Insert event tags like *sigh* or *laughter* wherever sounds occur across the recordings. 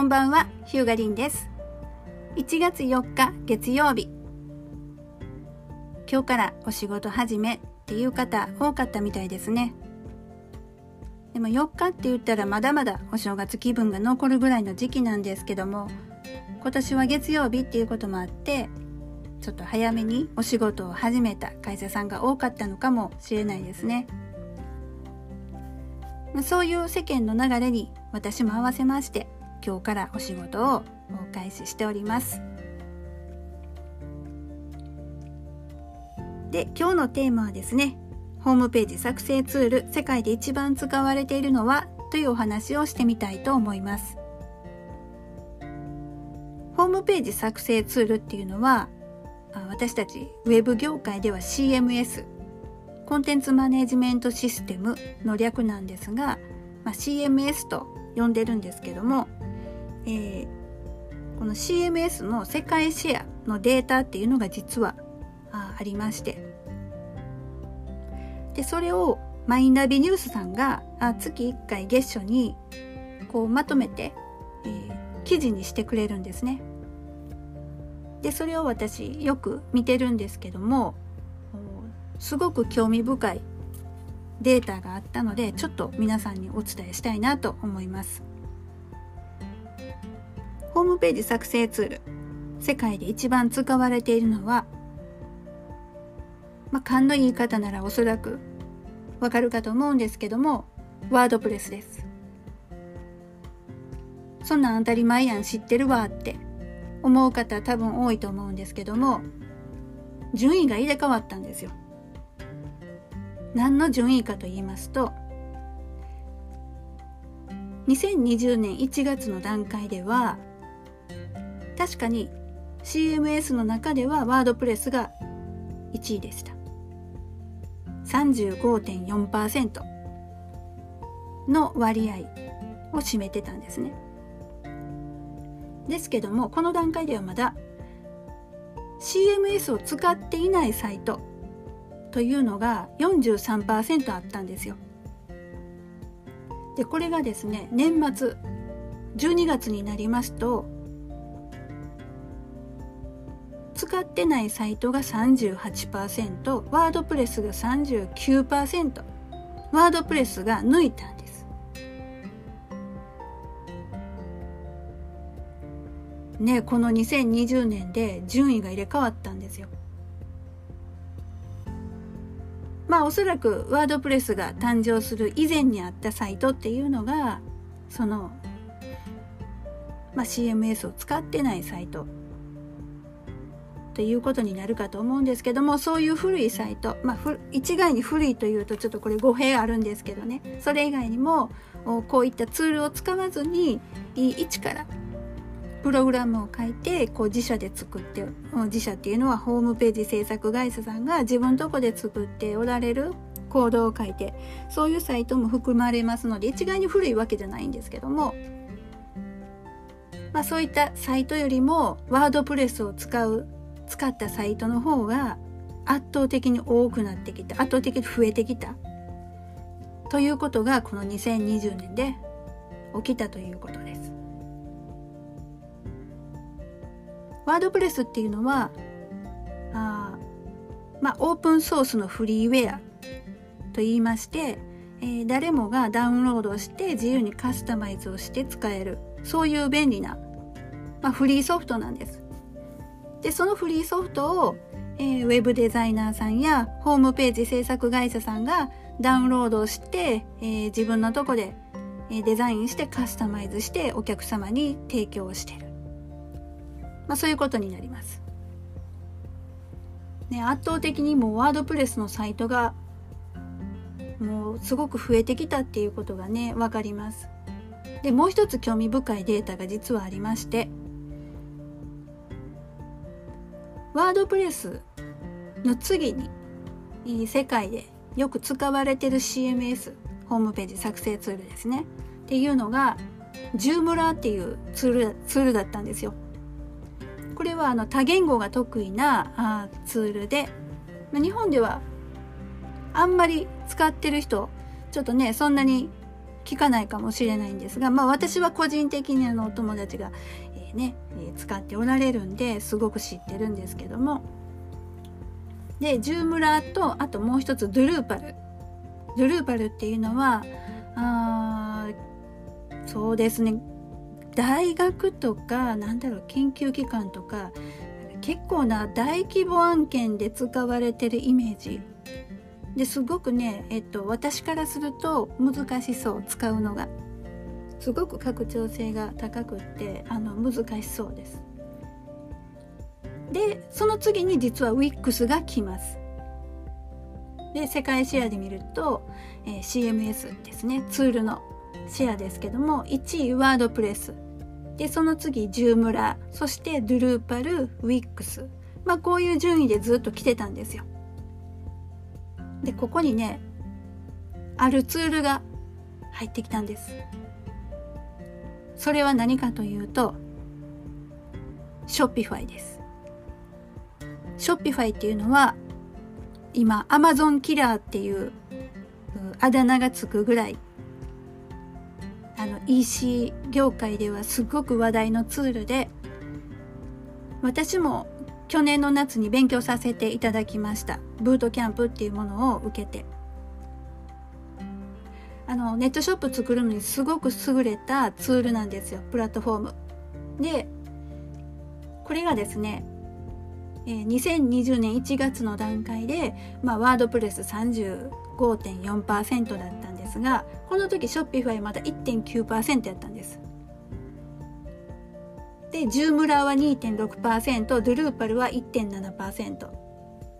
こんばんは、ヒューガリンです。1月4日月曜日。今日からお仕事始めっていう方多かったみたいですね。でも4日って言ったらまだまだお正月気分が残るぐらいの時期なんですけども、今年は月曜日っていうこともあって、ちょっと早めにお仕事を始めた会社さんが多かったのかもしれないですね。そういう世間の流れに私も合わせまして今日からお仕事をお開始しております。で今日のテーマはですねホームページ作成ツール世界で一番使われているのはというお話をしてみたいと思います。ホームページ作成ツールっていうのは私たちウェブ業界では CMS コンテンツマネジメントシステムの略なんですが、まあ、CMS と呼んでるんですけども、えー、この CMS の世界シェアのデータっていうのが実はあありましてでそれをマイナビニュースさんがあ月1回月初にこうまとめて、えー、記事にしてくれるんですね。でそれを私よく見てるんですけどもすごく興味深いデータがあったのでちょっと皆さんにお伝えしたいなと思います。ホームページ作成ツール。世界で一番使われているのはまあ勘の言い方ならおそらくわかるかと思うんですけどもワードプレスです。そんなん当たり前やん知ってるわって思う方多分多いと思うんですけども順位が入れ替わったんですよ何の順位かと言いますと2020年1月の段階では確かに CMS の中ではワードプレスが1位でした。35.4%の割合を占めてたんですね。ですけどもこの段階ではまだ CMS を使っていないサイトというのが43%あったんですよ。でこれがですね年末12月になりますと使ってないサイトが38%ワードプレスが39%ワードプレスが抜いたんです。ねこの2020年で順位が入れ替わったんですよ。まあおそらくワードプレスが誕生する以前にあったサイトっていうのがその、まあ、CMS を使ってないサイト。ということになるかと思うんですけどもそういう古いサイト、まあ、一概に古いというとちょっとこれ語弊あるんですけどね。それ以外にもこういったツールを使わずに一からプログラムを書いてこう自社で作って自社っていうのはホームページ制作会社さんが自分とこで作っておられるコードを書いてそういうサイトも含まれますので一概に古いわけじゃないんですけども、まあ、そういったサイトよりもワードプレスを使う使ったサイトの方が圧倒的に多くなってきた圧倒的に増えてきたということがこの2020年で起きたということです。ワードプレスっていうのはあまあオープンソースのフリーウェアと言いまして、えー、誰もがダウンロードして自由にカスタマイズをして使えるそういう便利な、まあ、フリーソフトなんです。でそのフリーソフトを、えー、ウェブデザイナーさんやホームページ制作会社さんがダウンロードして、えー、自分のとこでデザインしてカスタマイズしてお客様に提供してる。まあ、そういうことになります。ね、圧倒的にもうワードプレスのサイトがもうすごく増えてきたっていうことがね分かります。でもう一つ興味深いデータが実はありましてワードプレスの次に世界でよく使われてる CMS ホームページ作成ツールですねっていうのがジュームラーっていうツールツールだったんですよ。これはあの多言語が得意なあツールで、ま日本ではあんまり使ってる人ちょっとねそんなに聞かないかもしれないんですが、まあ、私は個人的にあのお友達が、えー、ね、え使っておられるんですごく知ってるんですけども。でジュームラーとあともう一つドゥルーパル。ドゥルーパルっていうのはあそうですね。大学とかなんだろう研究機関とか結構な大規模案件で使われてるイメージ。ですごくね、えっと、私からすると難しそう使うのが。すごく拡張性が高くってあの難しそうです。でその次に実は WIX が来ます。で世界シェアで見ると、えー、CMS ですねツールの。シェアですけども1位ワードプレス。でその次ジュームラそしてドゥルーパルウィックス。まあこういう順位でずっと来てたんですよ。でここにねあるツールが入ってきたんです。それは何かというと Shopify です。 Shopify っていうのは今アマゾンキラーっていうあだ名がつくぐらいあの EC 業界ではすごく話題のツールで私も去年の夏に勉強させていただきました。ブートキャンプっていうものを受けて。あのネットショップ作るのにすごく優れたツールなんですよ。プラットフォーム。でこれがですね、2020年1月の段階で、ま、 WordPress 35.4%だったんですがこの時 Shopify まだ1.9%やったんです。で Joomla は2.6% Drupal は1.7%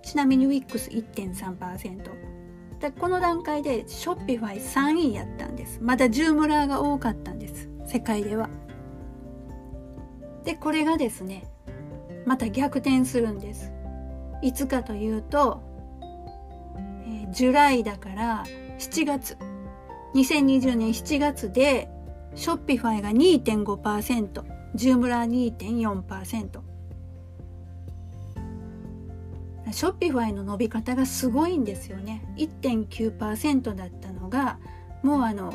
ちなみにウィックス1.3%でこの段階で Shopify 3位やったんです。まだ Joomla が多かったんです。世界では。でこれがですねまた逆転するんです。いつかというと、えー、 July だから7月2020年7月で Shopify が2.5% Joomla 2.4% Shopify の伸び方がすごいんですよね。1.9%だったのがもうあの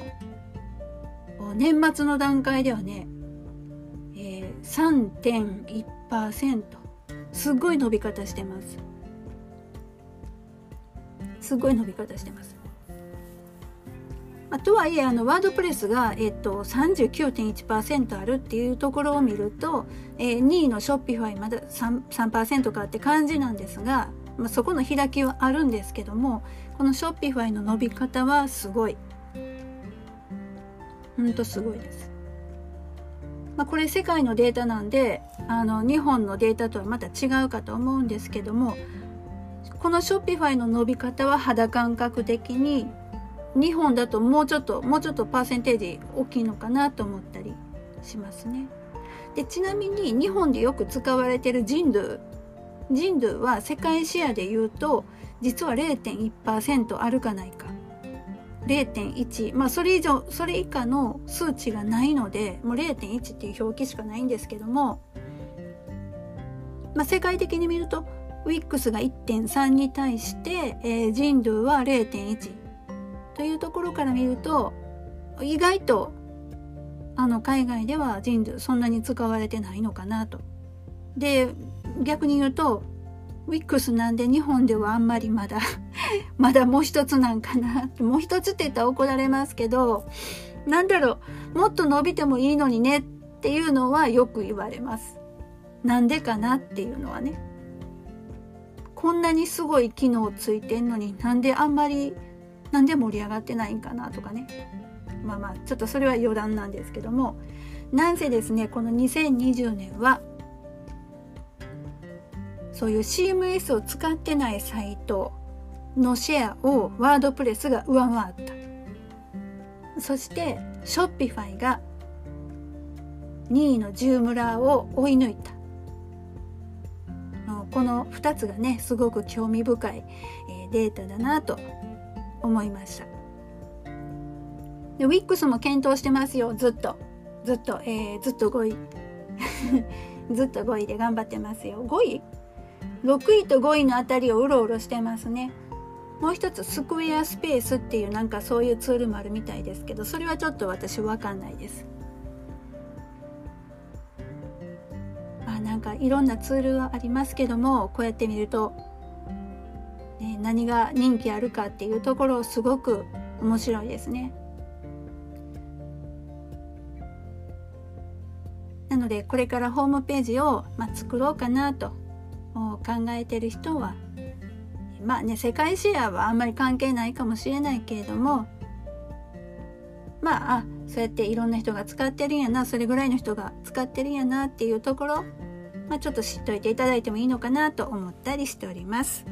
年末の段階ではね、えー、3.1%すごい伸び方してます。すごい伸び方してます。あ、とはいえあのワードプレスが、えっと、39.1%あるっていうところを見ると、えー、2位のショッピファイまだ 3%, 3かって感じなんですが、まあ、そこの開きはあるんですけどもこのショッピファイの伸び方はすごいほんとすごいです。まあ、これ世界のデータなんであの日本のデータとはまた違うかと思うんですけどもこのショッピファイの伸び方は肌感覚的に日本だともうちょっともうちょっとパーセンテージ大きいのかなと思ったりしますね。でちなみに日本でよく使われてる人類人類は世界シェアで言うと実は0.1%あるかないか。0.1まあそれ以上それ以下の数値がないのでもう0.1っていう表記しかないんですけども、まあ、世界的に見るとウィックスが1.3に対して、えー、人類は0.1というところから見ると意外とあの海外ではジンズそんなに使われてないのかなと。で逆に言うとウィックスなんで日本ではあんまりまだ *laughs* まだもう一つなんかなもう一つって言ったら怒られますけどなんだろうもっと伸びてもいいのにねっていうのはよく言われます。なんでかなっていうのはね。こんなにすごい機能ついてんのになんであんまりなんで盛り上がってないんかなとかね。まあまあちょっとそれは余談なんですけども。なんせですねこの2020年はそういう CMS を使ってないサイトのシェアをワードプレスが上回った。そしてショッピファイが2位のジュームラーを追い抜いた。この2つがねすごく興味深いデータだなと思いました。でウィックスも検討してますよ。ずっと。ずっと、えー、ずっと5位。*laughs* ずっと5位で頑張ってますよ。5位？6位と5位のあたりをうろうろしてますね。もう一つスクエアスペースっていうなんかそういうツールもあるみたいですけどそれはちょっと私わかんないです。まあなんかいろんなツールはありますけどもこうやって見ると、ね、何が人気あるかっていうところすごく面白いですねなのでこれからホームページを、まあ、作ろうかなと考えてる人はまあね世界シェアはあんまり関係ないかもしれないけれどもまああそうやっていろんな人が使ってるんやなそれぐらいの人が使ってるんやなっていうところ、まあ、ちょっと知っといていただいてもいいのかなと思ったりしております。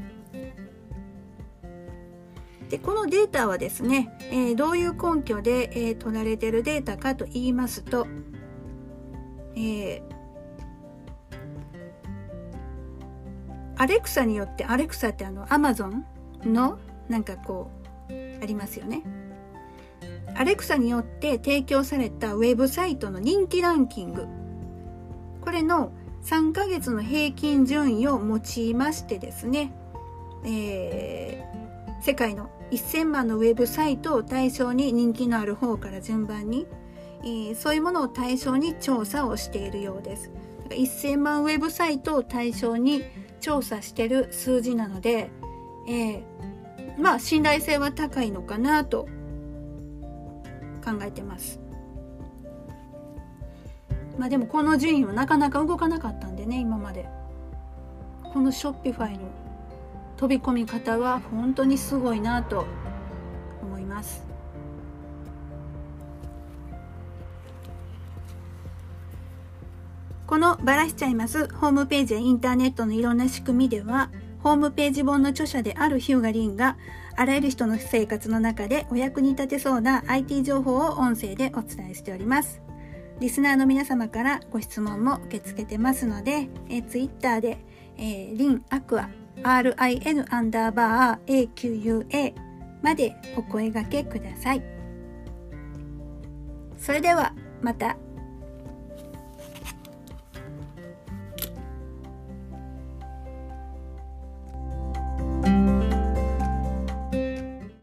でこのデータはですね、えー、どういう根拠で、えー、取られてるデータかと言いますと、えー、アレクサによってアレクサってあのアマゾンのなんかこうありますよね。アレクサによって提供されたウェブサイトの人気ランキング。これの3ヶ月の平均順位を用いましてですね、えー、世界の1000万のウェブサイトを対象に人気のある方から順番に、えー、そういうものを対象に調査をしているようです。1000万ウェブサイトを対象に調査してる数字なので、えー、まあ信頼性は高いのかなと考えてます。まあでもこの順位はなかなか動かなかったんでね今まで。このショッピファイの飛び込み方は本当にすごいなと思います。このばらしちゃいますホームページやインターネットのいろんな仕組みでは、ホームページ本の著者であるヒューガリンが、あらゆる人の生活の中でお役に立てそうな IT 情報を音声でお伝えしております。リスナーの皆様からご質問も受け付けてますので、えー、ツイッターで、えー、リンアクア RIN アンダーバー AQUA までお声掛けください。それではまた